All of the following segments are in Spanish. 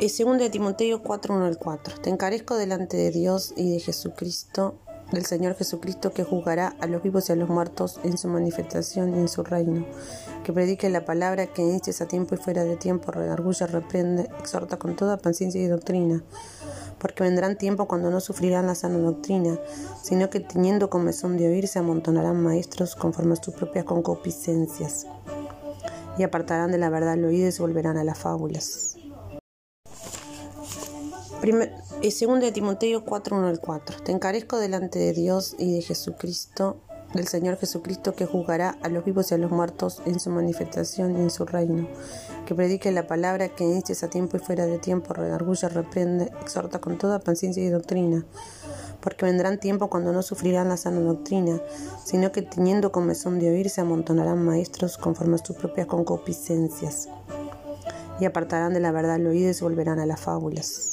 y segundo de Timoteo 4, 1 al 4. Te encarezco delante de Dios y de Jesucristo, del Señor Jesucristo, que juzgará a los vivos y a los muertos en su manifestación y en su reino. Que predique la palabra, que instes a tiempo y fuera de tiempo, redarguye, reprende, exhorta con toda paciencia y doctrina. Porque vendrán tiempos cuando no sufrirán la sana doctrina, sino que teniendo comezón de oír se amontonarán maestros conforme a sus propias concupiscencias y apartarán de la verdad el oído y se volverán a las fábulas. y segundo de Timoteo 4, 1 al 4. Te encarezco delante de Dios y de Jesucristo, del Señor Jesucristo, que juzgará a los vivos y a los muertos en su manifestación y en su reino. Que predique la palabra, que instes a tiempo y fuera de tiempo, redarguye, reprende, exhorta con toda paciencia y doctrina porque vendrán tiempos cuando no sufrirán la sana doctrina, sino que teniendo comezón de oír se amontonarán maestros conforme a sus propias concupiscencias, y apartarán de la verdad el oído y se volverán a las fábulas.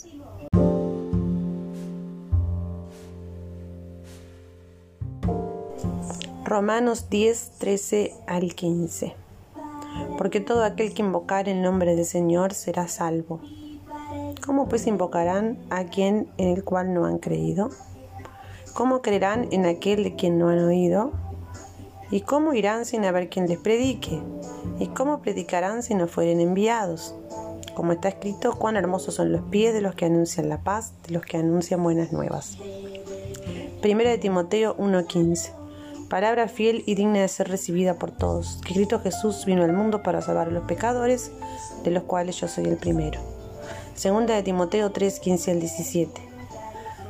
Romanos 10, 13 al 15. Porque todo aquel que invocar el nombre del Señor será salvo. ¿Cómo pues invocarán a quien en el cual no han creído? ¿Cómo creerán en aquel de quien no han oído? ¿Y cómo irán sin haber quien les predique? ¿Y cómo predicarán si no fueren enviados? Como está escrito, cuán hermosos son los pies de los que anuncian la paz, de los que anuncian buenas nuevas. Primera de Timoteo 1:15. Palabra fiel y digna de ser recibida por todos, que Cristo Jesús vino al mundo para salvar a los pecadores, de los cuales yo soy el primero. Segunda de Timoteo 3:15 al 17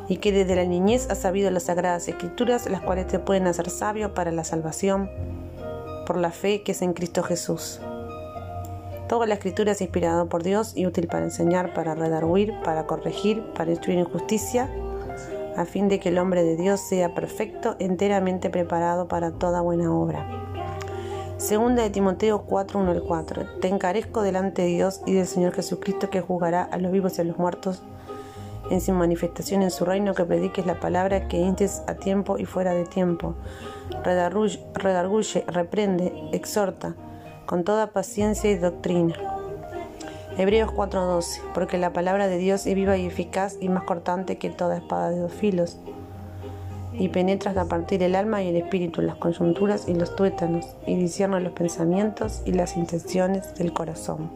y que desde la niñez has sabido las sagradas escrituras, las cuales te pueden hacer sabio para la salvación por la fe que es en Cristo Jesús. Toda la escritura es inspirada por Dios y útil para enseñar, para redarguir, para corregir, para instruir en justicia, a fin de que el hombre de Dios sea perfecto, enteramente preparado para toda buena obra. Segunda de Timoteo 4, 1 al 4. Te encarezco delante de Dios y del Señor Jesucristo que juzgará a los vivos y a los muertos en su manifestación en su reino, que prediques la palabra, que instes a tiempo y fuera de tiempo. Redarguye, reprende, exhorta, con toda paciencia y doctrina. Hebreos 4:12, porque la palabra de Dios es viva y eficaz y más cortante que toda espada de dos filos, y penetra hasta partir el alma y el espíritu, las coyunturas y los tuétanos, y discierne los pensamientos y las intenciones del corazón.